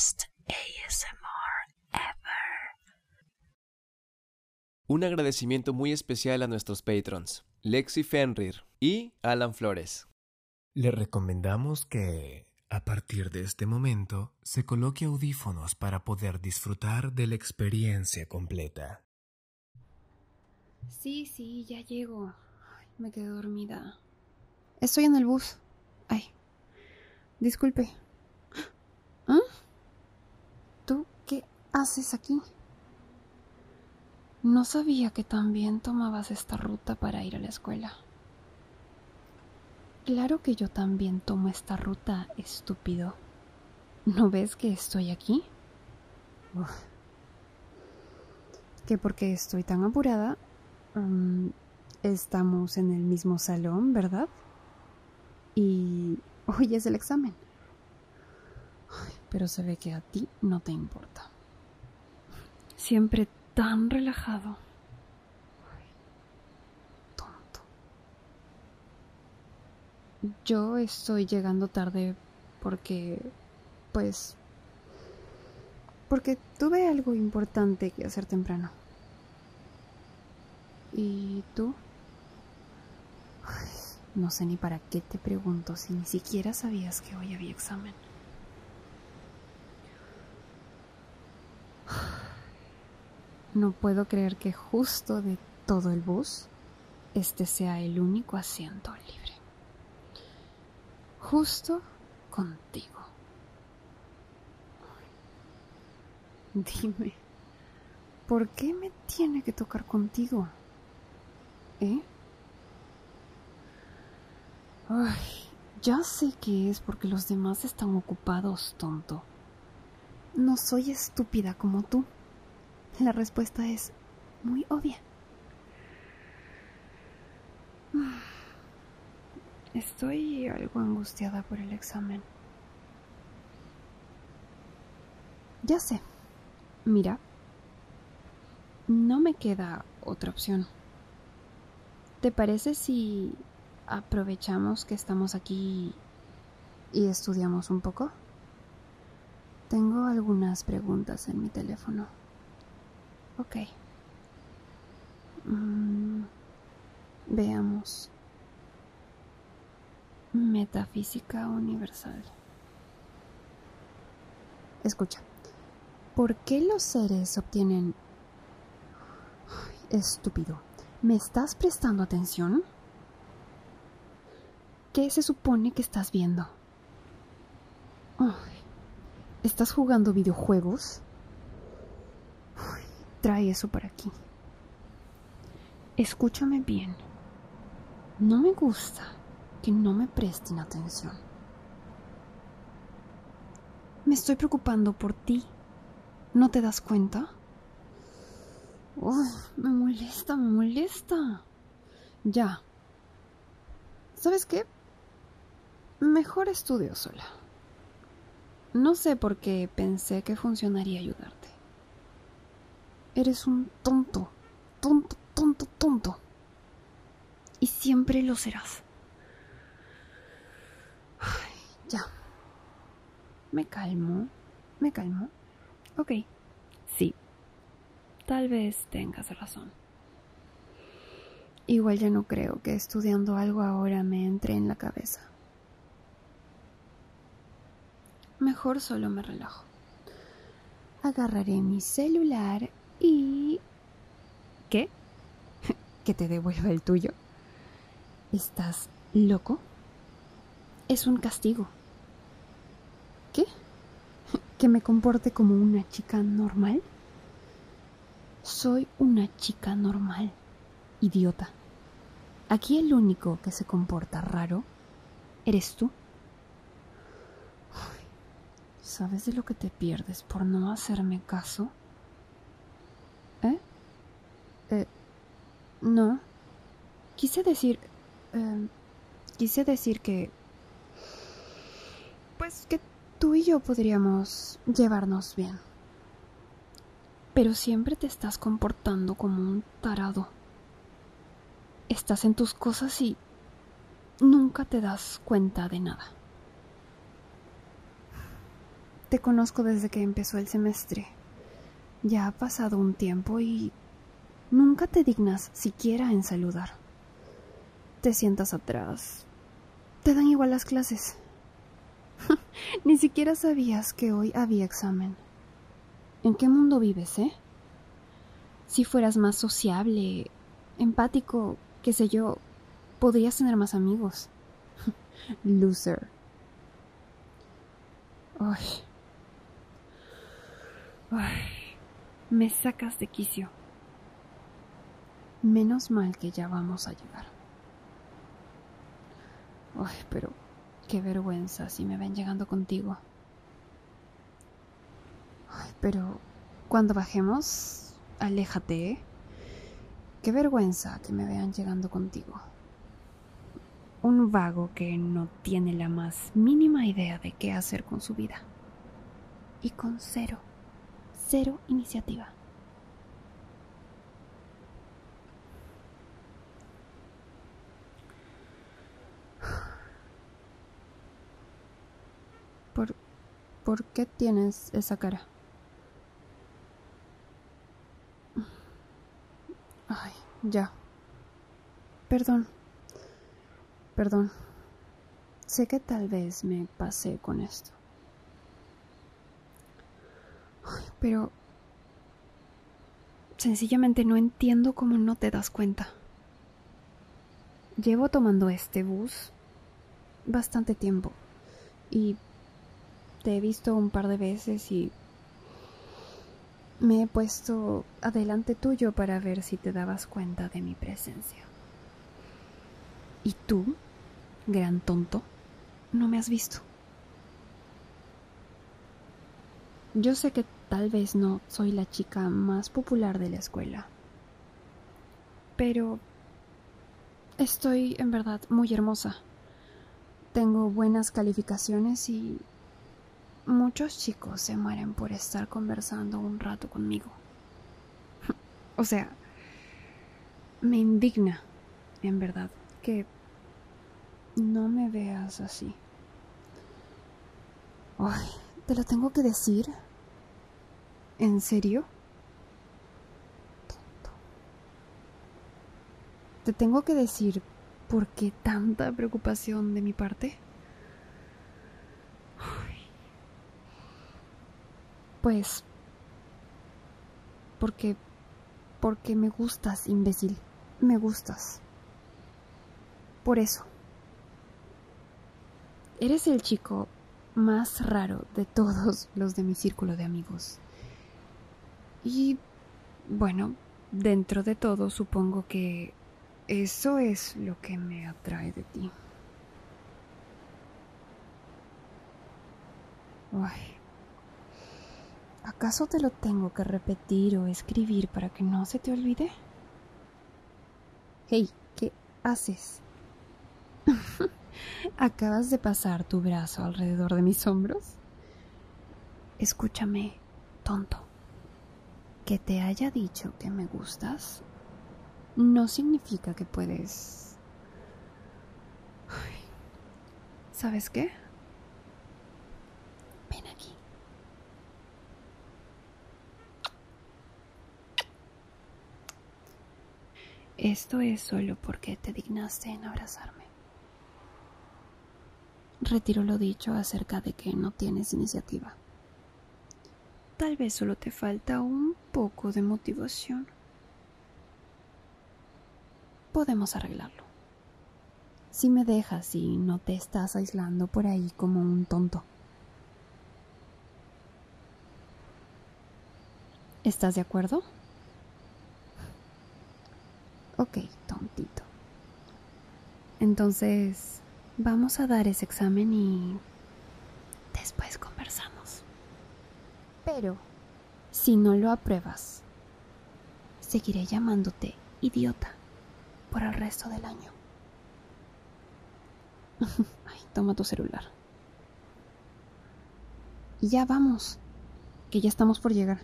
best ASMR ever. Un agradecimiento muy especial a nuestros patrons, Lexi Fenrir y Alan Flores. Le recomendamos que, a partir de este momento, se coloque audífonos para poder disfrutar de la experiencia completa. Sí, sí, ya llego. Ay, me quedé dormida. Estoy en el bus. Ay, disculpe. ¿Ah? ¿Tú qué haces aquí? No sabía que también tomabas esta ruta para ir a la escuela. Claro que yo también tomo esta ruta, estúpido. ¿No ves que estoy aquí? Que porque estoy tan apurada, mm, estamos en el mismo salón, ¿verdad? Y hoy es el examen. Pero se ve que a ti no te importa. Siempre tan relajado. Tonto. Yo estoy llegando tarde porque, pues, porque tuve algo importante que hacer temprano. ¿Y tú? Ay, no sé ni para qué te pregunto si ni siquiera sabías que hoy había examen. No puedo creer que justo de todo el bus, este sea el único asiento libre. Justo contigo. Dime, ¿por qué me tiene que tocar contigo? ¿Eh? Ay, ya sé que es porque los demás están ocupados, tonto. No soy estúpida como tú. La respuesta es muy obvia. Estoy algo angustiada por el examen. Ya sé. Mira. No me queda otra opción. ¿Te parece si aprovechamos que estamos aquí y estudiamos un poco? Tengo algunas preguntas en mi teléfono. Ok. Mm, veamos. Metafísica universal. Escucha. ¿Por qué los seres obtienen... Ay, estúpido. ¿Me estás prestando atención? ¿Qué se supone que estás viendo? Ay, ¿Estás jugando videojuegos? Trae eso para aquí. Escúchame bien. No me gusta que no me presten atención. Me estoy preocupando por ti. ¿No te das cuenta? Me molesta, me molesta. Ya. ¿Sabes qué? Mejor estudio sola. No sé por qué pensé que funcionaría ayudarte. Eres un tonto, tonto, tonto, tonto. Y siempre lo serás. Ay, ya. Me calmo, me calmo. Ok, sí. Tal vez tengas razón. Igual ya no creo que estudiando algo ahora me entre en la cabeza. Mejor solo me relajo. Agarraré mi celular y... ¿Qué? ¿Que te devuelva el tuyo? ¿Estás loco? Es un castigo. ¿Qué? ¿Que me comporte como una chica normal? Soy una chica normal, idiota. Aquí el único que se comporta raro eres tú. ¿Sabes de lo que te pierdes por no hacerme caso? ¿Eh? Eh, no. Quise decir... Eh, quise decir que... Pues que tú y yo podríamos llevarnos bien. Pero siempre te estás comportando como un tarado. Estás en tus cosas y nunca te das cuenta de nada. te conozco desde que empezó el semestre. Ya ha pasado un tiempo y nunca te dignas siquiera en saludar. Te sientas atrás. Te dan igual las clases. Ni siquiera sabías que hoy había examen. ¿En qué mundo vives, eh? Si fueras más sociable, empático, qué sé yo, podrías tener más amigos. Loser. Ay. Ay. Me sacas de quicio. Menos mal que ya vamos a llegar. Ay, pero qué vergüenza si me ven llegando contigo. Ay, pero cuando bajemos, aléjate, ¿eh? Qué vergüenza que me vean llegando contigo. Un vago que no tiene la más mínima idea de qué hacer con su vida. Y con cero, cero iniciativa. ¿Por, ¿Por qué tienes esa cara? Ay, ya. Perdón. Perdón. Sé que tal vez me pasé con esto. Ay, pero... Sencillamente no entiendo cómo no te das cuenta. Llevo tomando este bus bastante tiempo y te he visto un par de veces y me he puesto adelante tuyo para ver si te dabas cuenta de mi presencia. Y tú, gran tonto, no me has visto. Yo sé que tal vez no soy la chica más popular de la escuela, pero estoy en verdad muy hermosa. Tengo buenas calificaciones y muchos chicos se mueren por estar conversando un rato conmigo. o sea, me indigna, en verdad, que no me veas así. Ay, ¿te lo tengo que decir? ¿En serio? Tonto. ¿Te tengo que decir por qué tanta preocupación de mi parte? Pues... Porque... Porque me gustas, imbécil. Me gustas. Por eso. Eres el chico más raro de todos los de mi círculo de amigos. Y bueno, dentro de todo supongo que eso es lo que me atrae de ti. Ay. ¿Acaso te lo tengo que repetir o escribir para que no se te olvide? Hey, ¿qué haces? ¿Acabas de pasar tu brazo alrededor de mis hombros? Escúchame, tonto. Que te haya dicho que me gustas no significa que puedes... ¿Sabes qué? Ven aquí. Esto es solo porque te dignaste en abrazarme. Retiro lo dicho acerca de que no tienes iniciativa. Tal vez solo te falta un poco de motivación. Podemos arreglarlo. Si me dejas y no te estás aislando por ahí como un tonto. ¿Estás de acuerdo? Ok, tontito. Entonces, vamos a dar ese examen y Pero, si no lo apruebas, seguiré llamándote idiota por el resto del año. Ay, toma tu celular. Y ya vamos, que ya estamos por llegar.